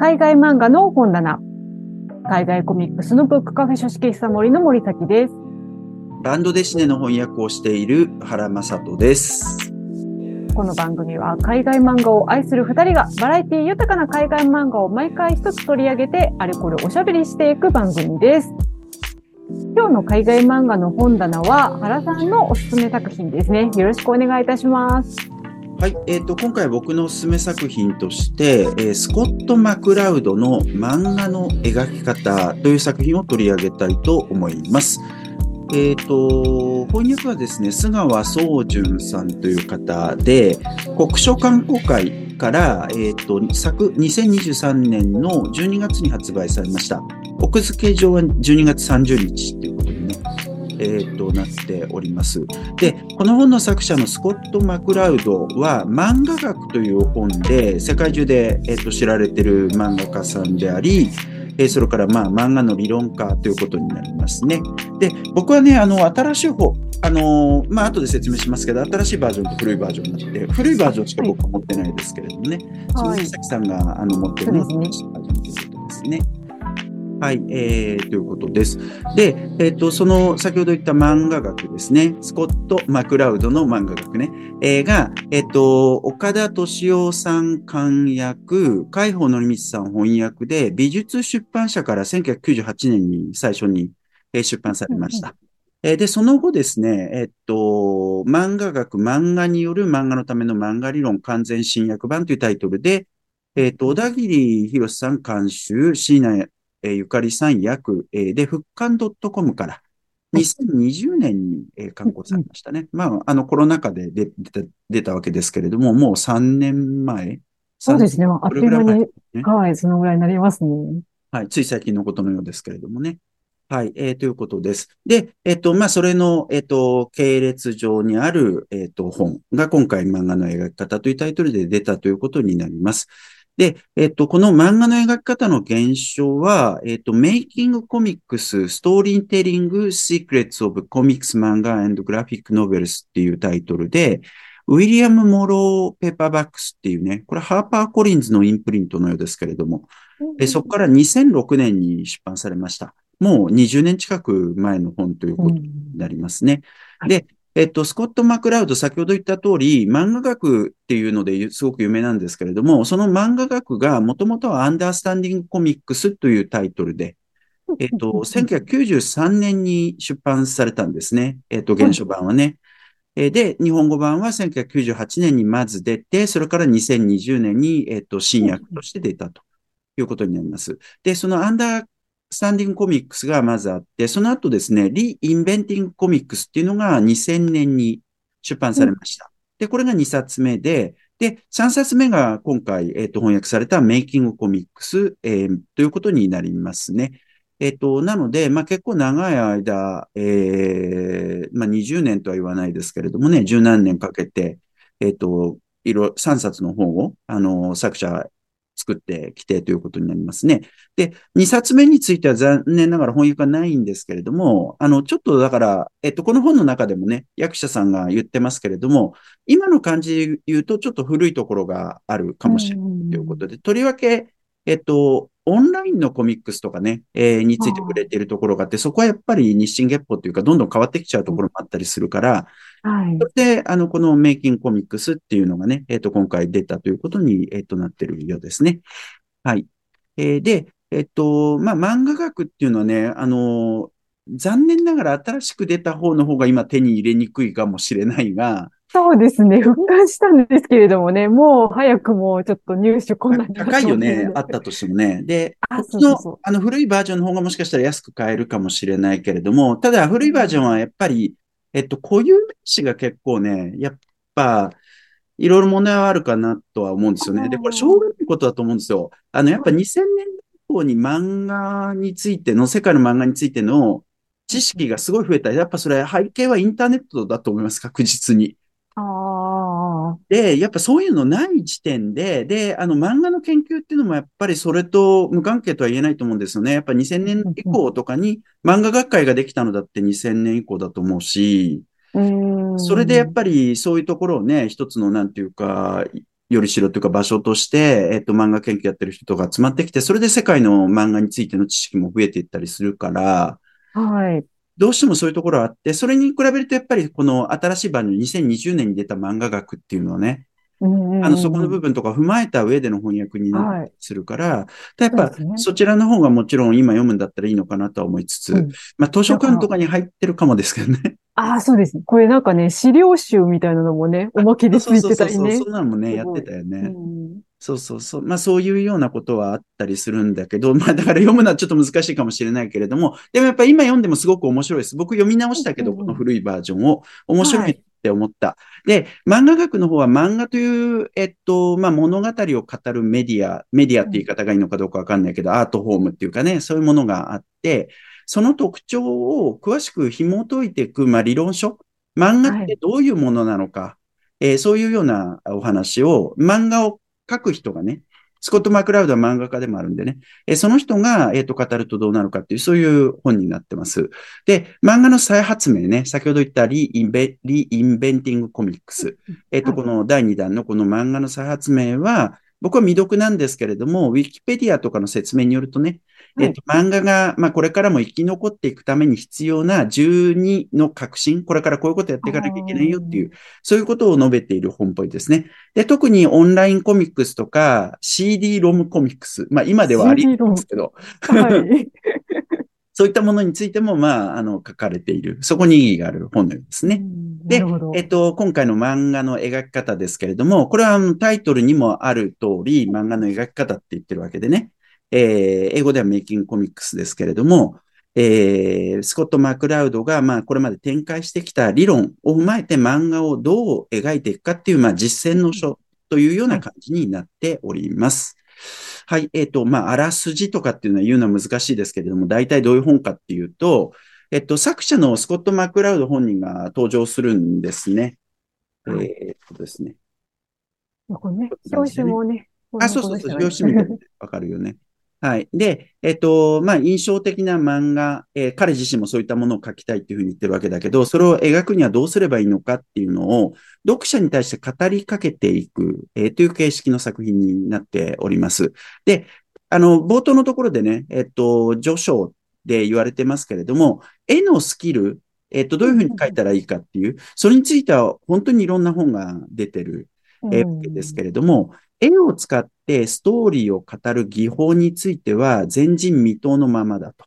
海外漫画の本棚。海外コミックスのブックカフェ書式久森の森崎です。ランドデシネの翻訳をしている原正人です。この番組は海外漫画を愛する二人がバラエティ豊かな海外漫画を毎回一つ取り上げてあれこれおしゃべりしていく番組です。今日の海外漫画の本棚は原さんのおすすめ作品ですね。よろしくお願いいたします。はい、えっ、と、今回僕のおすすめ作品として、えースコット・マクラウドの漫画の描き方という作品を取り上げたいと思います。えっ、と、翻訳はですね、須川宗純さんという方で、国書観光会から、えっ、と、作、2023年の12月に発売されました。奥付け上は12月30日ということでね、えっ、と、なっております。で、この本の作者のスコット・マクラウドは漫画学という本で世界中で、えっと知られている漫画家さんであり、えーそれからまあ漫画の理論家ということになりますね。で、僕はね、あの、新しい方、あのーまあ後で説明しますけど、新しいバージョンと古いバージョンになって、古いバージョンしか僕は持ってないですけれどもね、そのはい佐々木さんがあの持ってるのそうです新しいバージョンということですね。はい、えー、ということです。で、えっ、と、その、先ほど言った漫画学ですね。スコット・マクラウドの漫画学ね。えーが、えっ、と、岡田敏夫さん監訳、海保則光さん翻訳で、美術出版社から1998年に最初にえー出版されました。えーで、その後ですね、えっと、漫画学、漫画による漫画のための漫画理論完全新訳版というタイトルで、えっと、小田切博さん監修、椎名えーゆかりさん役、えーで、復刊 .com から2020年に、えー刊行されましたね。まあ、あの、コロナ禍で出出た出たわけですけれども、もう3年前？そうですね。あっという間に、ねはい、そのぐらいになりますね。はい、つい最近のことのようですけれどもね。はい、えーということです。で、えっと、まあ、それの、えっと、系列上にある、えっと、本が今回漫画の描き方というタイトルで出たということになります。で、えっと、この漫画の描き方の現象は、えっと、Making Comics Storytelling Secrets of Comics Manga and Graphic Novels っていうタイトルで、ウィリアム・モロー・ペーパーバックスっていうね、これハーパー・コリンズのインプリントのようですけれども、えそこから2006年に出版されました。もう20年近く前の本ということになりますね。はいで、えっと、スコット・マクラウド、先ほど言った通り、漫画学っていうのですごく有名なんですけれども、その漫画学がもともとはアンダースタンディング・コミックスというタイトルで、えっと、1993年に出版されたんですね。えっと、原書版はね。えーで、日本語版は1998年にまず出て、それから2020年に、えっと、新訳として出たということになります。で、そのアンダースタンディングコミックスがまずあって、その後ですね、リインベンティングコミックスっていうのが2000年に出版されました。で、これが2冊目で、で、3冊目が今回、えっ、と、翻訳されたメイキングコミックス、えーということになりますね。えっ、と、なので、まあ、結構長い間、えーまあ、20年とは言わないですけれどもね、十何年かけて、えっ、と、いろ、3冊の本を、あの、作者作ってきてということになりますね。で、2冊目については残念ながら翻訳はないんですけれども、あの、ちょっとだから、えっと、この本の中でもね、役者さんが言ってますけれども、今の感じで言うとちょっと古いところがあるかもしれないということで、とりわけ、えっと、オンラインのコミックスとかね、えーについて触れているところがあって、そこはやっぱり日進月歩というか、どんどん変わってきちゃうところもあったりするから、はい。それで、あの、このメイキングコミックスっていうのがね、えっと、今回出たということに、えっと、なってるようですね。はい。えーで、えっと、まあ、漫画学っていうのはね、あの、残念ながら新しく出た方の方が今手に入れにくいかもしれないが、そうですね。復刊したんですけれどもね、もう早くもうちょっと入手困難になって高いよね、あったとしてもね。で、あそうそうそうの、あの、古いバージョンの方がもしかしたら安く買えるかもしれないけれども、ただ古いバージョンはやっぱり、えっと、固有名詞が結構ね、やっぱ、いろいろ問題はあるかなとは思うんですよね。で、これ、しょうがないことだと思うんですよ。あの、やっぱ2000年代以降に漫画についての、世界の漫画についての知識がすごい増えた。やっぱそれ背景はインターネットだと思います、確実に。ああ、で、やっぱそういうのない時点で、で、あの漫画の研究っていうのもやっぱりそれと無関係とは言えないと思うんですよね。やっぱ2000年以降とかに漫画学会ができたのだって2000年以降だと思うし、うーん。それでやっぱりそういうところをね、一つのなんていうか、よりしろというか場所として、えっと、漫画研究やってる人とか集まってきて、それで世界の漫画についての知識も増えていったりするから、はい。どうしてもそういうところあって、それに比べるとやっぱりこの新しい版の2020年に出た漫画学っていうのはね、あの、そこの部分とか踏まえた上での翻訳になっするから、はい、やっぱ、そちらの方がもちろん今読むんだったらいいのかなとは思いつつ、うん、まあ図書館とかに入ってるかもですけどね。ああ、そうです。これなんかね、資料集みたいなのもね、おまけでついてたりね。そうそうそう、そんなのもね、やってたよね。うんそうそうそう。まあそういうようなことはあったりするんだけど、まあだから読むのはちょっと難しいかもしれないけれども、でもやっぱ今読んでもすごく面白いです。僕読み直したけど、この古いバージョンを面白いって思った。で、漫画学の方は漫画という、えっと、まあ物語を語るメディア、メディアって言い方がいいのかどうかわかんないけど、アートフォームっていうかね、そういうものがあって、その特徴を詳しく紐解いていく、まあ理論書、漫画ってどういうものなのか、はい、えー、そういうようなお話を、漫画を書く人がね、スコット・マクラウドは漫画家でもあるんでね、えその人が、えっ、ー、と、語るとどうなるかっていう、そういう本になってます。で、漫画の再発明ね、先ほど言ったリインベリインベンティングコミックス。えっ、ー、と、この第2弾のこの漫画の再発明は、僕は未読なんですけれども、ウィキペディアとかの説明によるとね、えっと、漫画が、まあ、これからも生き残っていくために必要な12の革新、これからこういうことやっていかなきゃいけないよっていう、そういうことを述べている本っぽいですね。で、特にオンラインコミックスとか CD ロムコミックス、まあ、今ではありますけど、はい、そういったものについても、まあ、あの、書かれている。そこに意義がある本のようですね。で、えっと、今回の漫画の描き方ですけれども、これはあのタイトルにもある通り、漫画の描き方って言ってるわけでね。えー、英語ではメイキングコミックスですけれども、えー、スコット・マクラウドが、まあ、これまで展開してきた理論を踏まえて漫画をどう描いていくかっていう、まあ、実践の書というような感じになっております。はい。えっ、ー、と、まあ、あらすじとかっていうのは言うのは難しいですけれども、大体どういう本かっていうと、えっと、作者のスコット・マクラウド本人が登場するんですね。はい、えっとですね。これね、表紙もね。あ、そうそうそう、表紙見てわかるよね。はい。で、えっと、まあ、印象的な漫画、えー、彼自身もそういったものを描きたいっていうふうに言ってるわけだけど、それを描くにはどうすればいいのかっていうのを、読者に対して語りかけていく、えー、という形式の作品になっております。で、あの、冒頭のところでね、えっと、序章で言われてますけれども、絵のスキル、えっと、どういうふうに書いたらいいかっていう、それについては本当にいろんな本が出てる、えー、ですけれども、絵を使ってストーリーを語る技法については前人未到のままだと、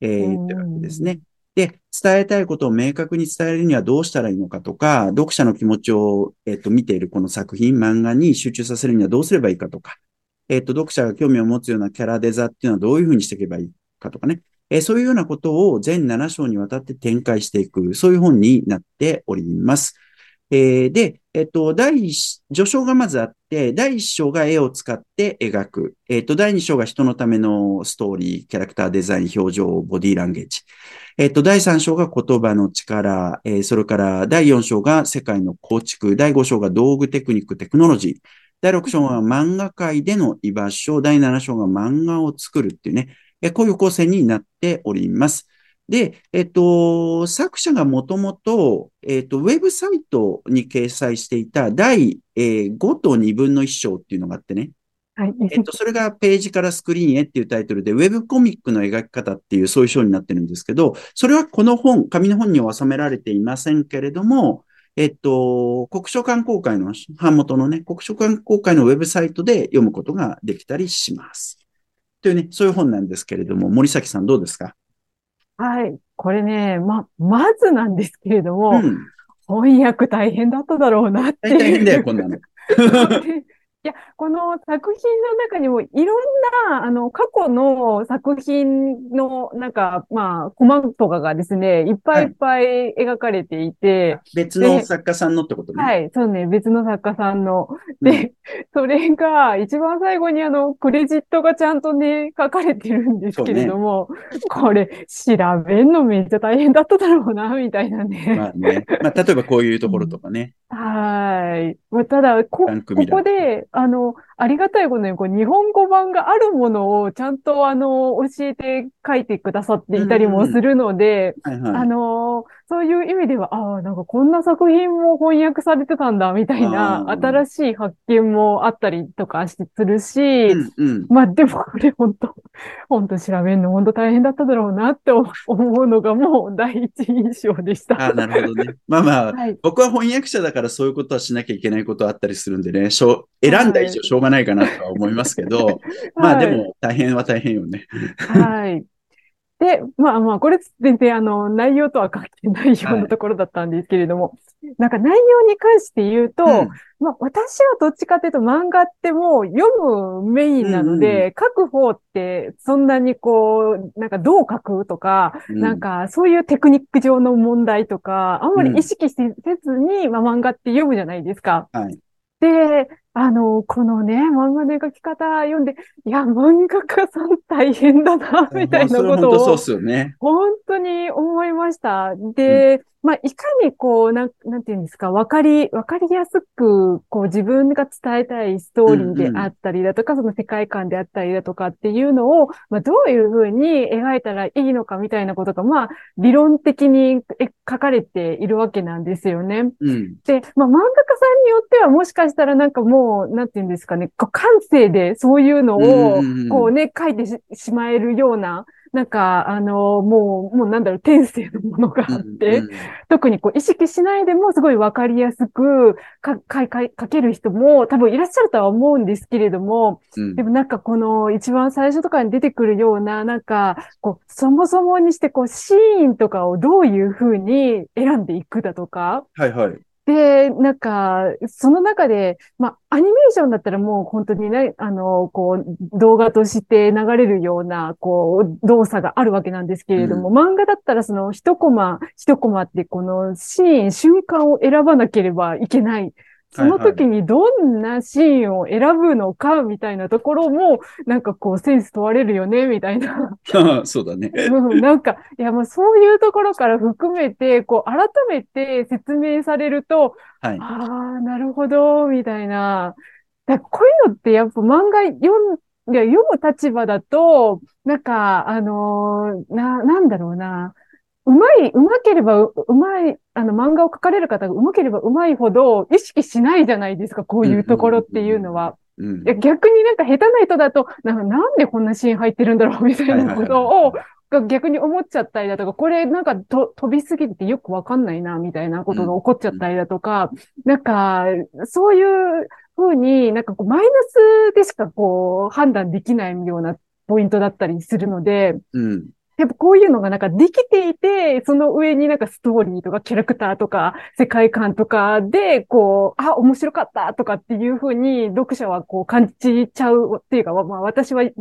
えー、言ってるわけですね。で、伝えたいことを明確に伝えるにはどうしたらいいのかとか、読者の気持ちを、えっ、と、見ているこの作品、漫画に集中させるにはどうすればいいかとか、えっ、と、読者が興味を持つようなキャラデザっていうのはどういうふうにしていけばいいかとかね。えそういうようなことを全7章にわたって展開していく、そういう本になっております。えー、で、えっと、第一、序章がまずあって、第一章が絵を使って描く。えっと、第二章が人のためのストーリー、キャラクターデザイン、表情、ボディーランゲージ。えっと、第三章が言葉の力、えー、それから第四章が世界の構築、第五章が道具テクニック、テクノロジー。第六章は漫画界での居場所、第七章が漫画を作るっていうね、えこういう構成になっております。で、えっと、作者がもともと、えっと、ウェブサイトに掲載していた第、えー、5と2分の1章っていうのがあってね。はい。えっと、それがページからスクリーンへっていうタイトルで、ウェブコミックの描き方っていうそういう章になってるんですけど、それはこの本、紙の本には収められていませんけれども、えっと、国書館公開の、版元のね、国書館公開のウェブサイトで読むことができたりします。というね、そういう本なんですけれども、森崎さんどうですか？はい。これね、ま、まずなんですけれども、うん、翻訳大変だっただろうなっていう。大変だよ、こんなの。いや、この作品の中にもいろんな、あの、過去の作品の、なんか、まあ、コマとかがですね、いっぱいいっぱい描かれていて、はい、別の作家さんのってことね。はい、そうね、別の作家さんの。で、うん、それが、一番最後にあの、クレジットがちゃんとね、書かれてるんですけれども、ね、これ、調べんのめっちゃ大変だっただろうな、みたいなね。まあね。まあ、例えばこういうところとかね。うん、はい。まあ、ただ、こ、ここで、あの、ありがたいことに、こう、日本語版があるものをちゃんと、あの、教えて書いてくださっていたりもするので。あの、そういう意味では、ああ、なんかこんな作品も翻訳されてたんだ、みたいな、新しい発見もあったりとかしするし、うんうん。まあでもこれ本当、本当調べるの本当大変だっただろうなって思うのがもう第一印象でした。ああ、なるほどね。まあまあ、はい。僕は翻訳者だからそういうことはしなきゃいけないことあったりするんでね、しょう選んだ以上しょうがないかなとは思いますけど、まあでも大変は大変よね。はい。で、まあまあ、これ全然あの、内容とは関係ないようはないところだったんですけれども、なんか内容に関して言うと、うんまあ私はどっちかというと漫画ってもう読むメインなので、書く方ってそんなにこう、なんかどう書くとか、うんなんかそういうテクニック上の問題とか、あんまり意識せせずに、まあ漫画って読むじゃないですか。はい。で、あの、このね、漫画の描き方読んで、いや、漫画家さん大変だな、みたいなことをそうっ、すよね。本当に思いました。で、まあ、いかにこう、なん、なんていうんですか、わかり、わかりやすく、こう、自分が伝えたいストーリーであったりだとか、その世界観であったりだとかっていうのを、まあ、どういうふうに描いたらいいのかみたいなことが、まあ、理論的にえ書かれているわけなんですよね。うん。で、まあ、漫画家さんによってはもしかしたらなんかもう、なんていうんですかね、こう感性でそういうのをうんうんうん、こうね、書いてししまえるような、なんか、あの、もう、もうなんだろう、天性のものがあって、うん特にこう意識しないでもすごいわかりやすくか、か、か、書ける人も多分いらっしゃるとは思うんですけれども、うん。でもなんかこの一番最初とかに出てくるような、なんか、こう、そもそもにしてこう、シーンとかをどういうふうに選んでいくだとか、はいはい。で、なんか、その中で、まあ、アニメーションだったらもう本当にね、あの、こう、動画として流れるような、こう、動作があるわけなんですけれども、漫画だったらその一コマ、一コマってこのシーン、瞬間を選ばなければいけない。その時にどんなシーンを選ぶのかみたいなところも、なんかこうセンス問われるよね、みたいな。そうだね。うん、なんか、いや、もうそういうところから含めて、こう、改めて説明されると、はい。ああ、なるほど、みたいな。だこういうのってやっぱ漫画読ん、いや、読む立場だと、なんか、あのーな、なんだろうな。うまい、うまければう、うまい、あの、漫画を描かれる方がうまければうまいほど意識しないじゃないですか、こういうところっていうのは。うん逆になんか下手な人だと、ななんでこんなシーン入ってるんだろうみたいなことを、が逆に思っちゃったりだとか、これなんかと飛びすぎてよくわかんないな、みたいなことが起こっちゃったりだとか、なんか、そういうふうになんかこうマイナスでしかこう判断できないようなポイントだったりするので、うん。やっぱこういうのがなんかできていて、その上になんかストーリーとかキャラクターとか世界観とかで、こう、あ、面白かったとかっていうふうに読者はこう感じちゃうっていうか、まあ私はね、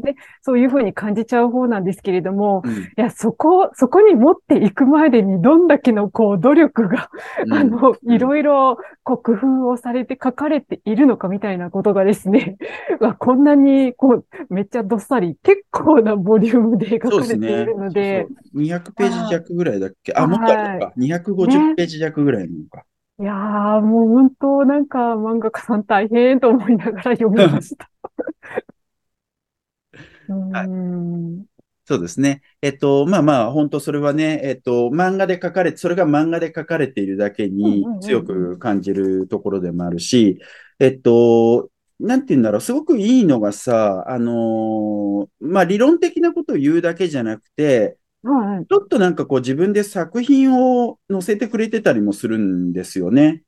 そういうふうに感じちゃう方なんですけれども、うんいや、そこ、そこに持っていくまでにどんだけのこう努力が、あの、いろいろこう工夫をされて書かれているのかみたいなことがですね、こんなにこう、めっちゃどっさり、結構なボリュームで描かれてい。るので、そうそう200ページ弱ぐらいだっけ？あ、もっとあるのか。250ページ弱ぐらいなのか。いやー、もう本当なんか漫画家さん大変と思いながら読みました。うーん。そうですね。えっと、まあまあ、本当それはね、えっと、漫画で書かれ、それが漫画で書かれているだけに強く感じるところでもあるし、えっと、なんて言うんだろう、すごくいいのがさ、あのーまあ理論的なことを言うだけじゃなくて、はい。ちょっとなんかこう自分で作品を載せてくれてたりもするんですよね。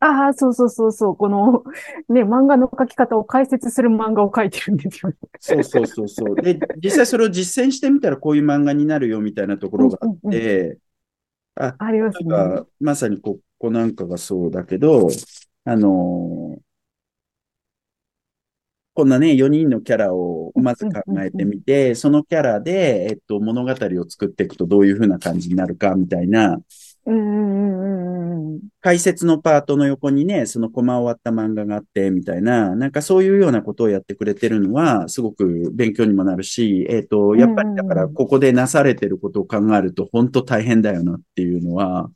ああ、そうそうそうそう。この、ね、漫画の描き方を解説する漫画を描いてるんですよね。そうそうそうそう。で、実際それを実践してみたらこういう漫画になるよみたいなところがあっうんうんうんて、あ、ありますね。まさにここなんかがそうだけど、あのーこんなね、4人のキャラをまず考えてみて、そのキャラで、えっと、物語を作っていくとどういう風な感じになるかみたいな。解説のパートの横にね、そのコマ終わった漫画があって、みたいな、なんかそういうようなことをやってくれてるのは、すごく勉強にもなるし、えっと、やっぱりだから、ここでなされてることを考えると、本当大変だよなっていうのは、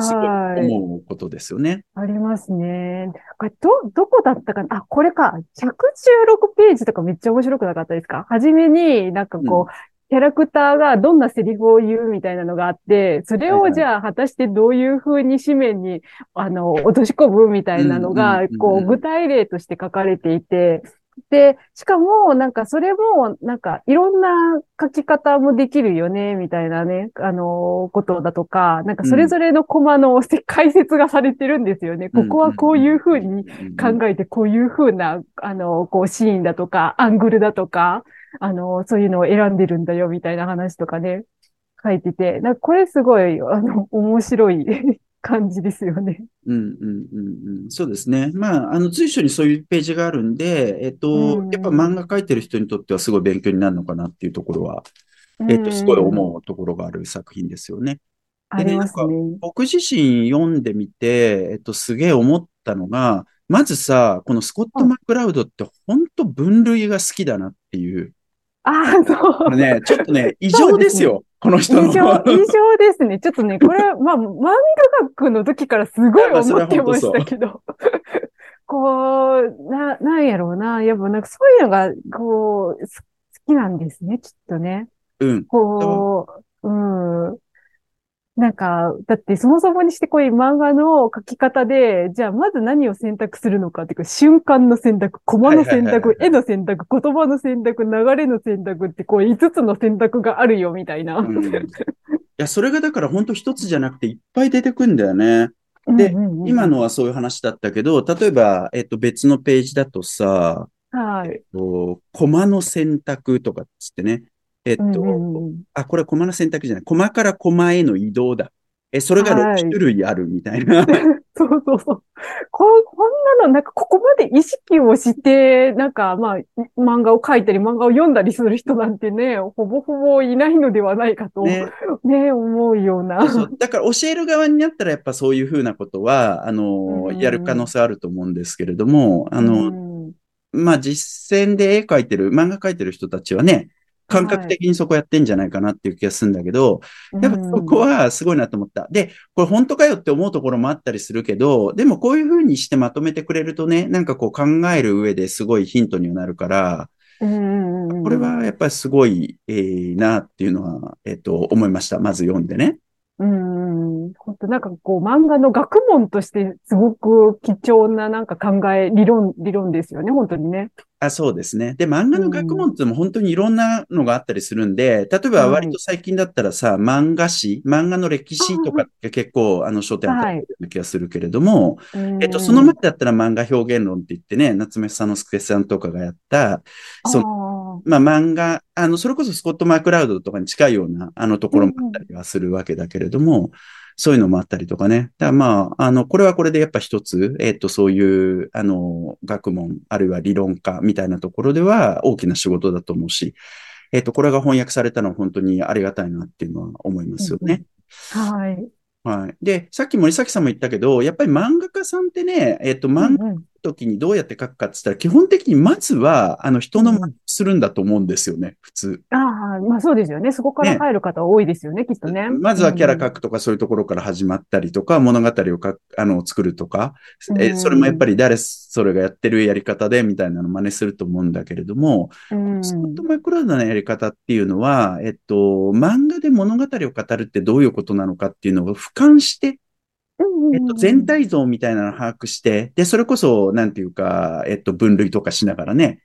すごいはい。思うことですよね。ありますね。これ、ど、どこだったかな？あ、これか。116ページとかめっちゃ面白くなかったですか？はじめになんかこう、キャラクターがどんなセリフを言うみたいなのがあって、それをじゃあ果たしてどういう風に紙面に、あの、落とし込むみたいなのうんうんがうんう、んこう、具体例として書かれていて、で、しかも、なんか、それも、なんか、いろんな書き方もできるよね、みたいなね、あの、ことだとか、なんか、それぞれのコマの解説がされてるんですよね。ここはこういう風に考えて、こういう風な、あの、こう、シーンだとか、アングルだとか、あの、そういうのを選んでるんだよ、みたいな話とかね、書いてて、なんかこれすごい、あの、面白い感じですよね。うんうんうんうん、そうですね。まあ、あの随所にそういうページがあるんで、えっと、うんやっぱ漫画描いてる人にとってはすごい勉強になるのかなっていうところは、えっと、すごいうん。思うところがある作品ですよね。ありますね。僕自身読んでみて、えっと、すげえ思ったのが、まずさ、このスコット・マクラウドって本当分類が好きだなっていう。ああ、そう。これね、ちょっと ね、異常ですよ。この人の。異常、異常ですね。ちょっとね、これ、まあ、漫画学の時からすごい思ってましたけど、こう、な、なんやろうな。やっぱなんかそういうのが、こう、す好きなんですね、きっとね。うん。こう、うん。なんか、だってそもそもにしてこういう漫画の書き方で、じゃあまず何を選択するのかっていうか、瞬間の選択、コマの選択絵の選択、言葉の選択、流れの選択ってこう5つの選択があるよみたいな。うんいや、それがだから本当一つじゃなくていっぱい出てくんだよね。でうんうんうん今のはそういう話だったけど、例えば、えっと、別のページだとさ、はい。こうコマの選択とかっつってね。えっと、うんうんうんあ、これはコマの選択じゃない。コマからコマへの移動だ。え、それが6はい種類あるみたいな。そうそうそう。こ、こんなの、なんかここまで意識をして、なんかまあ、漫画を描いたり漫画を読んだりする人なんてね、ほぼほぼいないのではないかと、ね、ね。思うような。そうだから教える側になったらやっぱそういうふうなことは、あの、うんやる可能性あると思うんですけれども、あの、うんまあ、実践で絵描いてる、漫画描いてる人たちはね、感覚的にそこやってんじゃないかなっていう気がするんだけど、やっぱそこはすごいなと思った。で、これ本当かよって思うところもあったりするけど、でもこういうふうにしてまとめてくれるとね、なんかこう考える上ですごいヒントにはなるから、うんこれはやっぱりすごい、えー、なっていうのは、えっ、と、思いました。まず読んでね。うん、本当なんかこう漫画の学問としてすごく貴重ななんか考え、理論、理論ですよね、本当にね。あ、そうですね。で、漫画の学問っても本当にいろんなのがあったりするんで、例えば割と最近だったらさ、漫画史、漫画の歴史とかって結構、あの、書店あったりする気がするけれども、えっと、その前だったら漫画表現論って言ってね、夏目さんのすけさんとかがやった、その、まあ漫画、あの、それこそスコット・マークラウドとかに近いような、あのところもあったりはするわけだけれども、そういうのもあったりとかね。だからまあ、あの、これはこれでやっぱ一つ、えっ、と、そういう、あの、学問、あるいは理論家みたいなところでは大きな仕事だと思うし、えっ、と、これが翻訳されたのは本当にありがたいなっていうのは思いますよね。はい。はい。で、さっき森崎さんも言ったけど、やっぱり漫画家さんってね、えっ、と、漫画の時にどうやって書くかって言ったら、基本的にまずは、あの、人の真似するんだと思うんですよね、普通。ああ、まあそうですよね。そこから入る方多いですよね、きっとね。まずはキャラ書くとか、そういうところから始まったりとか、物語を書く、あの、作るとか、え、それもやっぱり誰それがやってるやり方で、みたいなの真似すると思うんだけれども、スコット・マイクラウドのやり方っていうのは、えっと、漫画で物語を語るってどういうことなのかっていうのを俯瞰して、えっと、全体像みたいなのを把握して、で、それこそ、なんていうか、えっと、分類とかしながらね、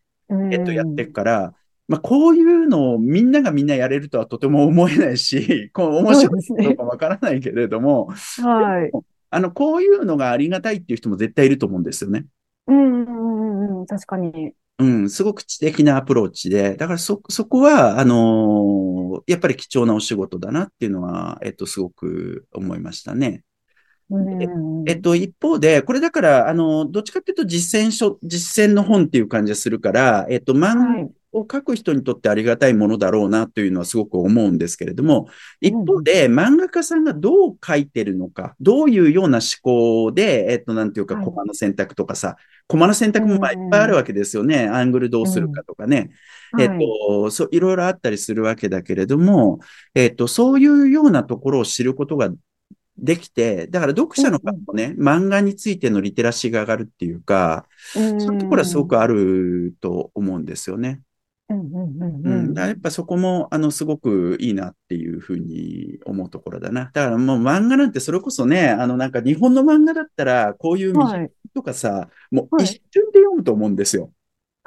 えっと、やっていくから、まあ、こういうのをみんながみんなやれるとはとても思えないし、こう、面白いかどうかわからないけれども、はい。あの、こういうのがありがたいっていう人も絶対いると思うんですよね。うん、うん、うん、確かに。うん、すごく知的なアプローチで、だからそ、そこは、あのー、やっぱり貴重なお仕事だなっていうのは、えっと、すごく思いましたね。えっと、一方で、これだから、あの、どっちかっていうと実践書、実践の本っていう感じがするから、えっと、漫画を書く人にとってありがたいものだろうなというのはすごく思うんですけれども、一方で、漫画家さんがどう書いてるのか、どういうような思考で、えっと、なんていうか、コマの選択とかさ、コマの選択もまあいっぱいあるわけですよね。アングルどうするかとかね。えっと、そう、いろいろあったりするわけだけれども、えっと、そういうようなところを知ることができて、だから読者の方もね、漫画についてのリテラシーが上がるっていうか、そういうところはすごくあると思うんですよね。うんうんうんううんん。だからやっぱそこも、あの、すごくいいなっていうふうに思うところだな。だからもう漫画なんてそれこそね、あの、なんか日本の漫画だったら、こういうとかさ、もうはい一瞬で読むと思うんですよ。あ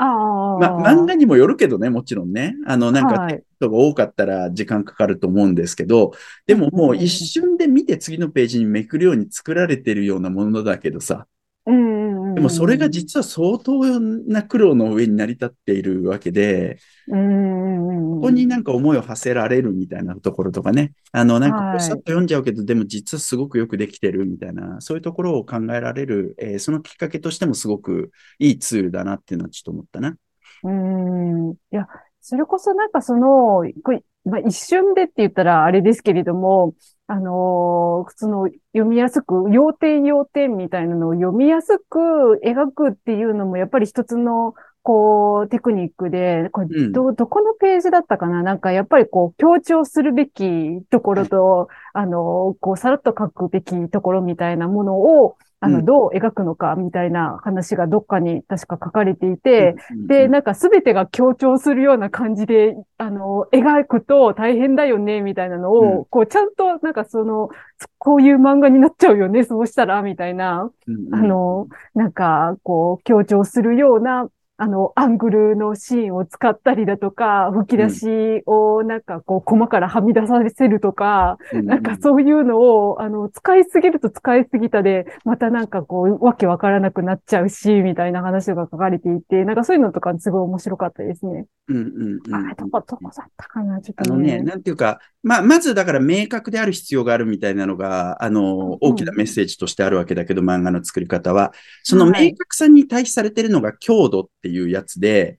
あ。ま、漫画にもよるけどね、もちろんね。あの、なんか、はい。人が多かったら時間かかると思うんですけど、でももう一瞬で見て次のページにめくるように作られてるようなものだけどさ、うん。でもそれが実は相当な苦労の上に成り立っているわけで。ここになんか思いを馳せられるみたいなところとかね、あの、なんかこはいうさっと読んじゃうけど、でも実はすごくよくできてるみたいな、そういうところを考えられる、えーそのきっかけとしてもすごくいいツールだなっていうのはちょっと思ったな。うん。いや、それこそなんかその、これまあ、一瞬でって言ったらあれですけれども、あのーその読みやすく、要点要点みたいなのを読みやすく描くっていうのもやっぱり一つの、こう、テクニックで、これうん。ど、どこのページだったかな？なんかやっぱりこう、強調するべきところと、あのーこう、さらっと書くべきところみたいなものを、あの、うん。どう描くのかみたいな話がどっかに確か書かれていて、うんで、なんかすべてが強調するような感じで、あの、描くと大変だよね、みたいなのを、うん。こう、ちゃんと、なんかその、こういう漫画になっちゃうよね、そうしたら、みたいな、うん。あの、なんか、こう、強調するような、あの、アングルのシーンを使ったりだとか、吹き出しをなんかこう、コマからはみ出させるとか、うん。なんかそういうのを、あの、使いすぎると使いすぎたで、またなんかこう、わけわからなくなっちゃうし、みたいな話が書かれていて、なんかそういうのとかすごい面白かったですね。うんうんうんあれ、どこ、どこだったかなちょっとあのね、ね。なんていうか、まあ、まずだから明確である必要があるみたいなのが、あの、大きなメッセージとしてあるわけだけど、漫画の作り方は、そのはい。明確さに対比されてるのが強度っていうやつで、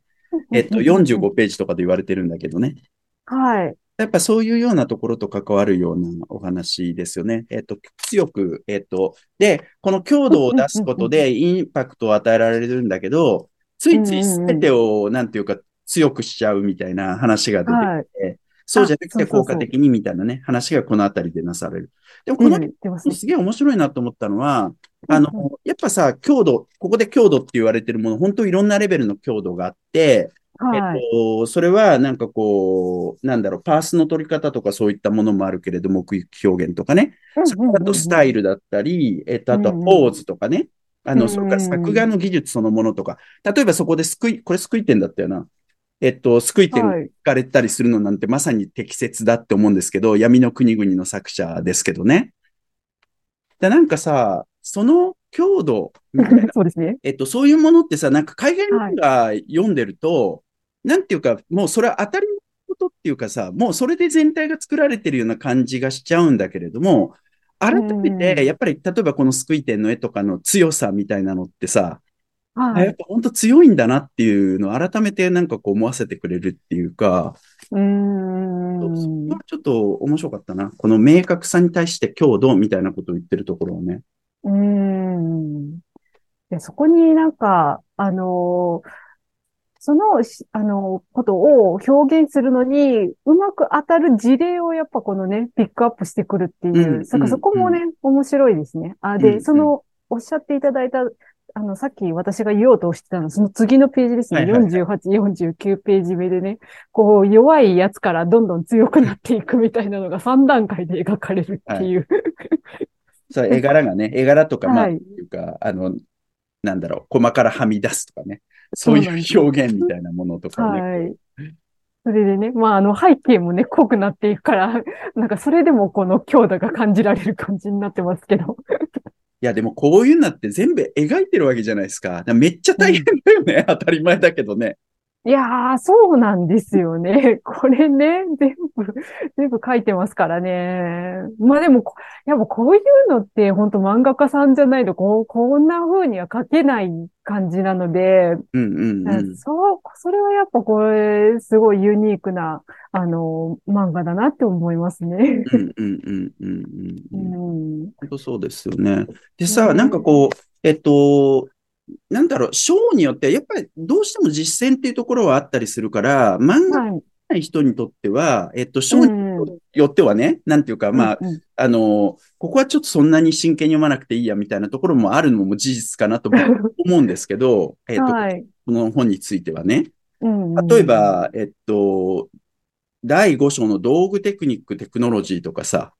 えっと、45ページとかで言われてるんだけどね。はい。やっぱそういうようなところと関わるようなお話ですよね。えっと、強く、えっと、で、この強度を出すことでインパクトを与えられるんだけど、ついつい全てを、なんていうか、強くしちゃうみたいな話が出てはい。きて、そうじゃなくて効果的にみたいなね、話がこのあたりでなされる。でもこの。すげえ面白いなと思ったのは、うんあの、やっぱさ、強度、ここで強度って言われてるもの、本当いろんなレベルの強度があって、はい。えっと、それはなんかこう、なんだろう、パースの取り方とかそういったものもあるけれども、目撃表現とかね。それからあとスタイルだったり、えっと、あとはポーズとかね。あの、うんそれから作画の技術そのものとか。例えばそこで救い、これ救い点だったよな。えっと、救い点はい。聞かれたりするのなんてまさに適切だって思うんですけど、闇の国々の作者ですけどね。で、なんかさ、その強度みたいな そうですね。えっと、そういうものってさ、なんか海外漫画読んでると、なんていうか、もうそれは当たり前のことっていうかさ、もうそれで全体が作られてるような感じがしちゃうんだけれども、改めうんて、やっぱり、例えばこの救い点の絵とかの強さみたいなのってさ、あはい。やっぱ本当強いんだなっていうのを改めてなんかこう思わせてくれるっていうか、うーん。ちょっと面白かったな。この明確さに対して強度みたいなことを言ってるところをね。うーん。で、そこになんか、あのーそのし、あのことを表現するのに、うまく当たる事例をやっぱこのね、ピックアップしてくるっていう、うんそかそこもね、面白いですね。あ、で、うんその、おっしゃっていただいた、あの、さっき私が言おうとしてたのは、その次のページですね。はいはいはい48、49ページ目でね、こう、弱いやつからどんどん強くなっていくみたいなのが3段階で描かれるっていう。そう、絵柄がね、絵柄とか、まあ、はいいうか、あの、なんだろう、コマからはみ出すとかね、そういそう表現みたいなものとかね。はい。それでね、まあ、あの、背景もね、濃くなっていくから、なんか、それでもこの強打が感じられる感じになってますけど。いや、でもこういうのって全部描いてるわけじゃないですか。だからめっちゃ大変だよね。当たり前だけどね。いやー、そうなんですよね。これね、全部、全部書いてますからね。まあでもこ、やっぱこういうのって、本当漫画家さんじゃないと、こう、こんな風には書けない感じなので、うんうんうん。そう、それはやっぱこれ、すごいユニークな、あの、漫画だなって思いますね。うんうんうんうんうんううん。ん。本当そうですよね。でさ、ねなんかこう、えっと、なんだろう、章によって、やっぱりどうしても実践っていうところはあったりするから、漫画はい。ない人にとっては、えっと、章によってはね、なんていうか、まあ、うんうんあの、ここはちょっとそんなに真剣に読まなくていいやみたいなところもあるのも事実かなと 思うんですけど、えっと、はい。この本についてはね。うんうん例え、ば、えっと、第5章の道具テクニック、テクノロジーとかさ、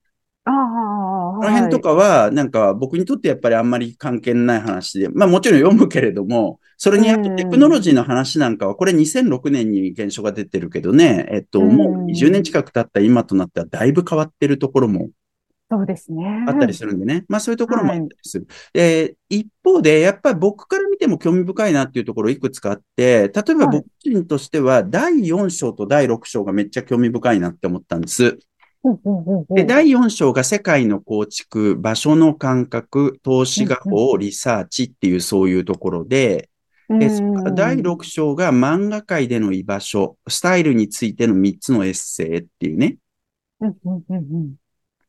この辺とかは、なんか僕にとってやっぱりあんまり関係ない話で、まあもちろん読むけれども、それにあとテクノロジーの話なんかは、これ2006年に原書が出てるけどね、えっと、うんもう20年近く経った今となってはだいぶ変わってるところもそうですね。あったりするんでね。まあそういうところもあったりする。で、一方で、やっぱり僕から見ても興味深いなっていうところいくつかあって、例えばはい僕自身としては、第4章と第6章がめっちゃ興味深いなって思ったんです。で、第4章が世界の構築、場所の感覚、投資画法、リサーチっていうそういうところで、で第6章が漫画界での居場所、スタイルについての3つのエッセイっていうね。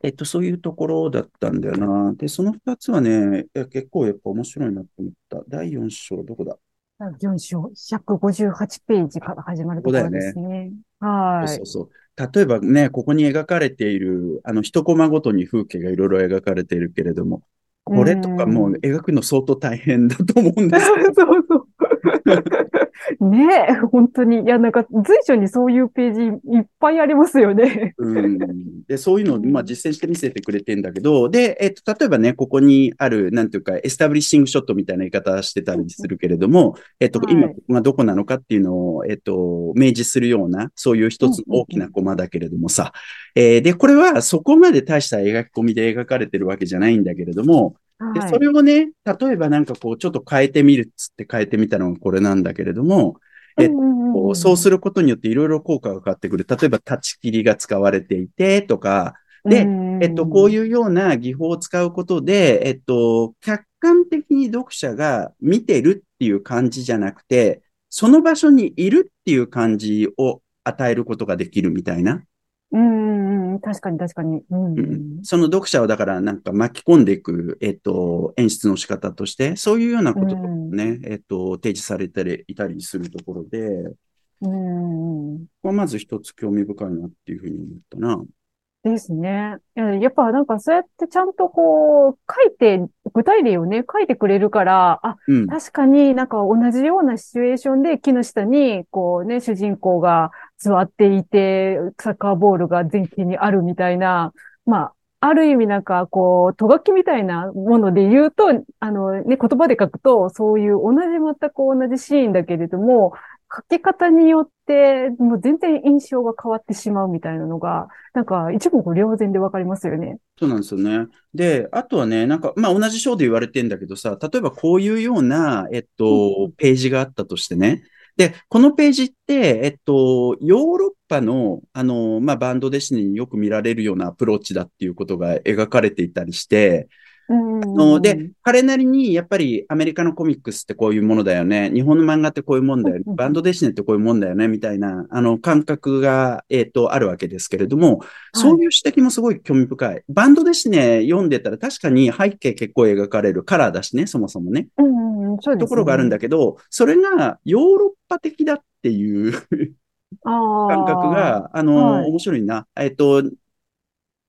えっと、そういうところだったんだよな。で、その2つはね、結構やっぱ面白いなと思った。第4章、どこだ？4章、158ページから始まるところですね。はい。そうそうそう。例えばね、ここに描かれている、あの、一コマごとに風景がいろいろ描かれているけれども、これとかもううん描くの相当大変だと思うんですけど そうそう。ねえ、本当に。いや、なんか随所にそういうページいっぱいありますよね。うん。で、そういうのを、まあ、実践して見せてくれてんだけど、で、えっと、例えばね、ここにある、なんていうか、エスタブリッシングショットみたいな言い方してたりするけれども、えっと、はい今、ここがどこなのかっていうのを、えっと、明示するような、そういう一つ大きなコマだけれどもさ、えーで、これはそこまで大した描き込みで描かれてるわけじゃないんだけれども、で、はいそれをね、例えばなんかこう、ちょっと変えてみるっつって変えてみたのがこれなんだけれども、えっとそうすることによっていろいろ効果が変わってくる。例えば、立ち切りが使われていてとか、でえっと、こうういうような技法を使うことで、えっと、客観的に読者が見てるっていう感じじゃなくて、その場所にいるっていう感じを与えることができるみたいな。ん。うん、うん、確かに確かに。うんうんその読者をだからなんか巻き込んでいく、えっと、演出の仕方として、そういうようなことがね、えっと、提示されていたりするところで、うん。まあまず一つ興味深いなっていうふうに思ったな。ですね。やっぱなんかそうやってちゃんとこう書いて、具体例をね、書いてくれるから、あ、うん。確かになんか同じようなシチュエーションで木の下にこうね、主人公が座っていて、サッカーボールが前期にあるみたいな、まあ、ある意味なんかこう、とがきみたいなもので言うと、あのね、言葉で書くと、そういう同じ全く同じシーンだけれども、書き方によって、もう全然印象が変わってしまうみたいなのが、なんか一目瞭然でわかりますよね。そうなんですよね。で、あとはね、なんか、まあ同じ章で言われてんだけどさ、例えばこういうような、えっと、ページがあったとしてね。で、このページって、えっと、ヨーロッパの、あの、まあバンドデシネによく見られるようなアプローチだっていうことが描かれていたりして、うんあので、彼なりに、やっぱりアメリカのコミックスってこういうものだよね。日本の漫画ってこういうもんだよね。バンドデシネってこういうもんだよね。みたいな、あの、感覚が、えっと、あるわけですけれども、そういう指摘もすごい興味深い。バンドデシネ読んでたら確かに背景結構描かれるカラーだしね、そもそもね。うんうんうん、そうですところがあるんだけけど、それがヨーロッパ的だっていうど、感覚が、あの、はい面白いな。えっと、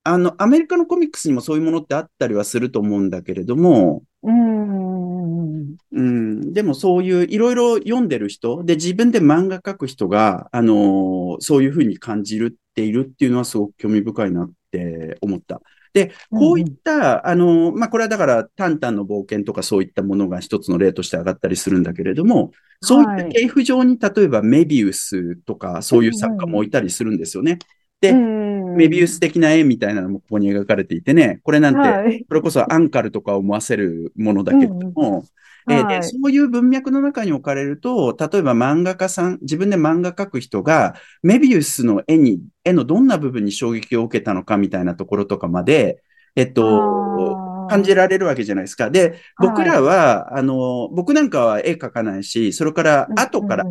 あの、アメリカのコミックスにもそういうものってあったりはすると思うんだけれども、うん。うん、でもそういういろいろ読んでる人、で、自分で漫画描く人が、あのーそういうふうに感じるっているっていうのはすごく興味深いなって思った。で、こういった、あのーまあ、これはだから、タンタンの冒険とかそういったものが一つの例として上がったりするんだけれども、そういった系譜上に、例えばメビウスとか、そういう作家もいたりするんですよね。でメビウス的な絵みたいなのもここに描かれていてね、これなんて、はい。それこそアンカルとか思わせるものだけれども、はいそういう文脈の中に置かれると、例えば漫画家さん、自分で漫画描く人が、メビウスの絵に、絵のどんな部分に衝撃を受けたのかみたいなところとかまで、えっと、感じられるわけじゃないですか。で、僕らは、あの、僕なんかは絵描かないし、それから後から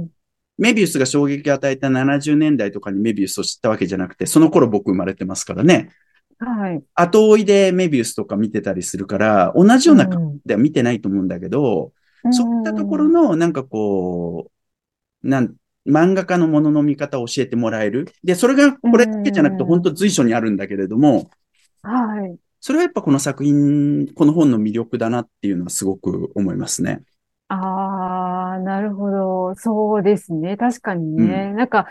メビウスが衝撃を与えた70年代とかにメビウスを知ったわけじゃなくて、その頃僕生まれてますからね。はい。後追いでメビウスとか見てたりするから、同じような感うんじでは見てないと思うんだけど、そういったところの、なんかこう、なん漫画家のものの見方を教えてもらえる。で、それがこれだけじゃなくて、うん本当随所にあるんだけれども、はい。それはやっぱこの作品、この本の魅力だなっていうのはすごく思いますね。ああ、なるほど。そうですね。確かにね。なんか、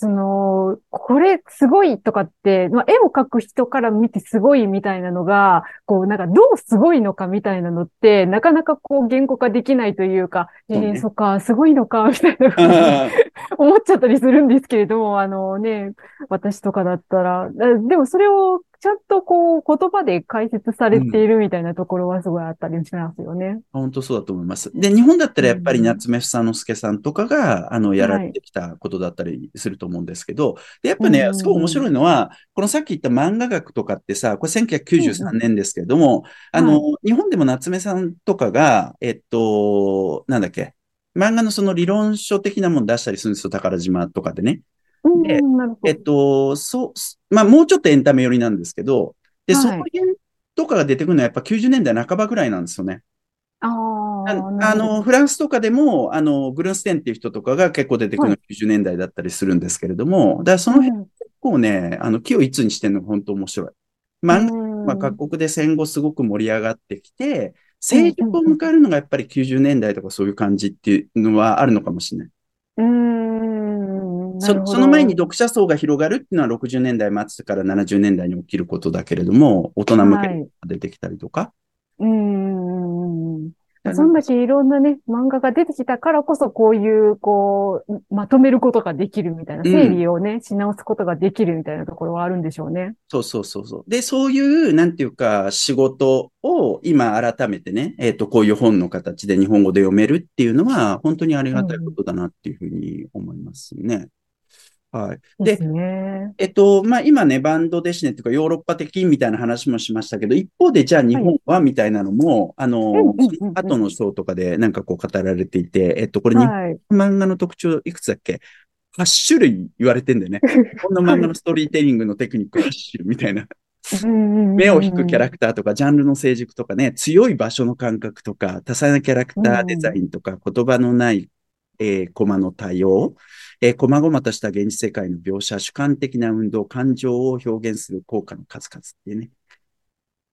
その、これすごいとかって、まあ、絵を描く人から見てすごいみたいなのが、こう、なんかどうすごいのかみたいなのって、なかなかこう言語化できないというか、そうね。えー、そっか、すごいのか、みたいな 思っちゃったりするんですけれども、あのね、私とかだったら、だでもそれをちゃんとこう言葉で解説されているみたいなところはすごいあったりしますよね。本当そうだと思います。で、日本だったらやっぱり夏目房之助さんとかが、あの、やられてきたことだったりすると思うんですけど、で、やっぱねう、んすごい面白いのは、このさっき言った漫画学とかってさ、これ1993年ですけれども、あの、日本でも夏目さんとかが、えっと、なんだっけ、漫画のその理論書的なもの出したりするんですよ、宝島とかでね。うん、で。えっと、そう、まあもうちょっとエンタメ寄りなんですけど、で、はいその辺とかが出てくるのはやっぱ90年代半ばぐらいなんですよね。ああ。の、フランスとかでも、あの、グルンステンっていう人とかが結構出てくるのはが90年代だったりするんですけれども、だからその辺うん結構ね、あの、木をいつにしてるのが本当面白い。漫画うんまあ、各国で戦後すごく盛り上がってきて、成熟を迎えるのがやっぱり90年代とかそういう感じっていうのはあるのかもしれない。うーん、そその前に読者層が広がるっていうのは60年代末から70年代に起きることだけれども、大人向けが出てきたりとか。うーん。そんだけいろんなね、漫画が出てきたからこそ、こういう、こう、まとめることができるみたいな、うん整理をね、し直すことができるみたいなところはあるんでしょうね。そうそうそうそう。で、そういう、なんていうか、仕事を今改めてね、えっ、と、こういう本の形で日本語で読めるっていうのは、本当にありがたいことだなっていうふうに思いますね。はい。でですね。えっと、まあ、今ね、バンドデシネっていうか、ヨーロッパ的みたいな話もしましたけど、一方で、じゃあ日本はみたいなのも、あの、うんうんうんうんその後の章とかでなんかこう語られていて、えっと、これ日本はい。漫画の特徴いくつだっけ ?8 種類言われてんだよね。こんな漫画のストーリーテリングのテクニック8種類みたいな。目を引くキャラクターとか、ジャンルの成熟とかね、強い場所の感覚とか、多彩なキャラクターデザインとか、言葉のない、えーコマの対応、えー、細々とした現実世界の描写、主観的な運動、感情を表現する効果の数々っていうね。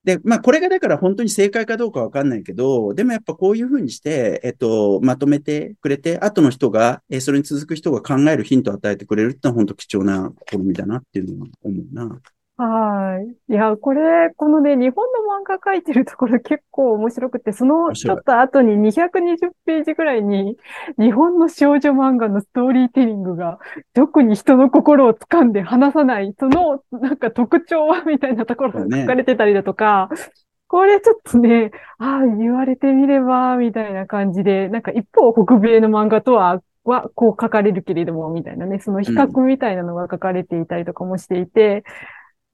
で、まあ、これがだから本当に正解かどうかわかんないけど、でもやっぱこういうふうにして、えっと、まとめてくれて、後の人が、えそれに続く人が考えるヒントを与えてくれるってのは本当貴重な試みだなっていうのは思うな。はい。いや、これ、このね、日本の漫画描いてるところ結構面白くて、その面白いちょっと後に220ページぐらいに、日本の少女漫画のストーリーテリングが、特に人の心を掴んで離さない、その、なんか特徴は、みたいなところがそうね書かれてたりだとか、これちょっとね、ああ、言われてみれば、みたいな感じで、なんか一方、北米の漫画とは、は、こう書かれるけれども、みたいなね、その比較みたいなのが書かれていたりとかもしていて、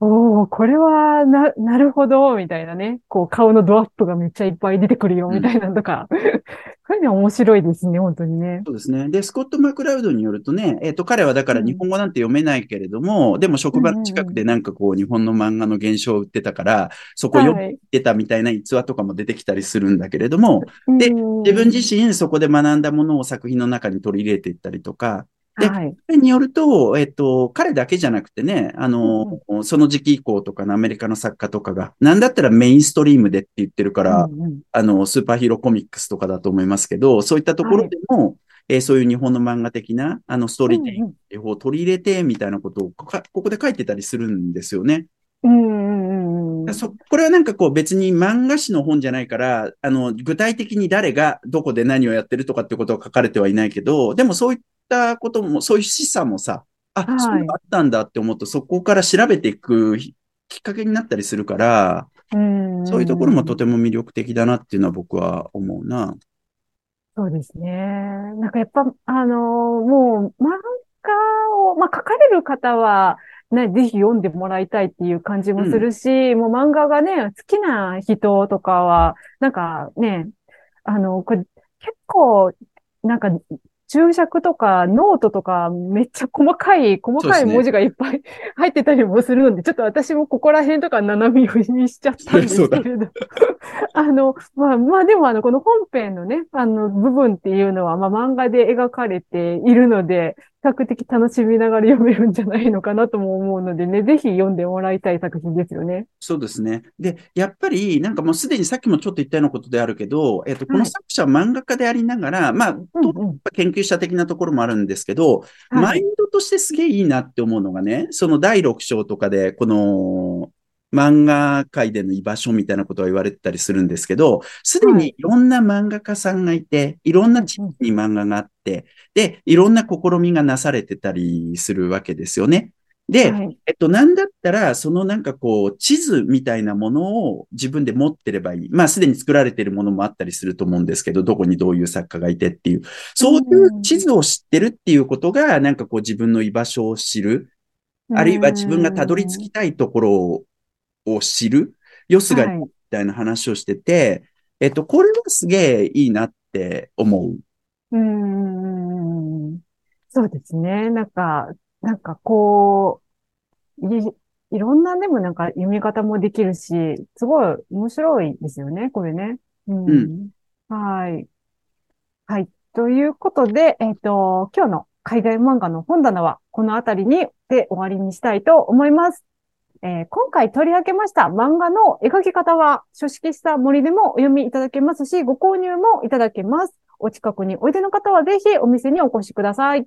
おお、これは、な、なるほど、みたいなね。こう、顔のドアップがめっちゃいっぱい出てくるよ、みたいなのとか。こういうのは面白いですね、本当にね。そうですね。で、スコット・マクラウドによるとね、えっ、と、彼はだから日本語なんて読めないけれども、でも職場の近くでなんかこう、日本の漫画の現象を売ってたから、そこ読んはい。でたみたいな逸話とかも出てきたりするんだけれども、でうん自分自身そこで学んだものを作品の中に取り入れていったりとか、ではい。それによると、えっと、彼だけじゃなくてね、あの、その時期以降とかのアメリカの作家とかが、なんだったらメインストリームでって言ってるから、うんうんあの、スーパーヒーローコミックスとかだと思いますけど、そういったところでも、えーそういう日本の漫画的な、あの、ストーリーテリングを取り入れて、みたいなことをかここで書いてたりするんですよね。うんうんうんうん。そ、これはなんかこう別に漫画誌の本じゃないから、あの、具体的に誰がどこで何をやってるとかってことは書かれてはいないけど、でもそういったことも、そういう示唆もさ、あ、はいそういうのがあったんだって思うと、そこから調べていくきっかけになったりするから、うんそういうところもとても魅力的だなっていうのは僕は思うな。そうですね。なんかやっぱ、あのもう、漫画を、まあ、書かれる方は、ね、ぜひ読んでもらいたいっていう感じもするし、もう漫画がね、好きな人とかは、なんかね、あの、これ結構、なんか、注釈とかノートとかめっちゃ細かい、細かい文字がいっぱい 入ってたりもするので、ちょっと私もここら辺とか斜め読みしちゃったんですけれど。あの、まあ、まあでもあの、この本編のね、あの、部分っていうのは、まあ漫画で描かれているので、比較的楽しみながら読めるんじゃないのかなとも思うのでね、ぜひ読んでもらいたい作品ですよね。そうですね。で、やっぱり、なんかもうすでにさっきもちょっと言ったようなことであるけど、えっ、と、この作者は漫画家でありながら、まあ、うんうん。研究者的なところもあるんですけど、マはい。インドとしてすげえいいなって思うのがね、その第6章とかで、この漫画界での居場所みたいなことが言われてたりするんですけど、すではい。にいろんな漫画家さんがいて、いろんうなん地うん。域に漫画があって、で、いろんな試みがなされてたりするわけですよね。で、はい。えっと、なんだったら、そのなんかこう、地図みたいなものを自分で持ってればいい。まあ、すでに作られているものもあったりすると思うんですけど、どこにどういう作家がいてっていう。うそういう地ん。図を知ってるっていうことが、なんかこう自分の居場所を知る。うあるいは自分がたどり着ん。きたいところを知る。よすがにみはい。たいな話をしてて、えっと、これはすげえいいなって思う。うーん。そうですね。なんか、なんかこう、い、いろんなでもなんか読み方もできるし、すごい面白いですよね、これね。ううん。ん。はい。はい。ということで、えっと、今日の海外漫画の本棚はこのあたりにで終わりにしたいと思います。えー今回取り上げました漫画の描き方は書式した森でもお読みいただけますし、ご購入もいただけます。お近くにおいでの方はぜひお店にお越しください。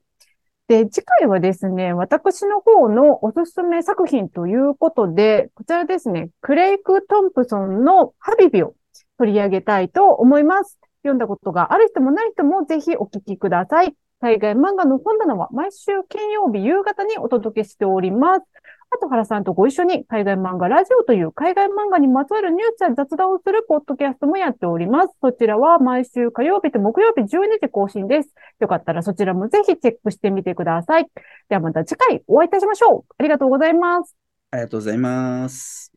で、次回はですね、私の方のおすすめ作品ということで、こちらですね、クレイク・トンプソンのハビビを取り上げたいと思います。読んだことがある人もない人もぜひお聞きください。海外漫画の本棚は毎週金曜日夕方にお届けしております。あと、原さんとご一緒に海外漫画ラジオという海外漫画にまつわるニュースや雑談をするポッドキャストもやっております。そちらは毎週火曜日と木曜日12時更新です。よかったらそちらもぜひチェックしてみてください。ではまた次回お会いいたしましょう。ありがとうございます。ありがとうございます。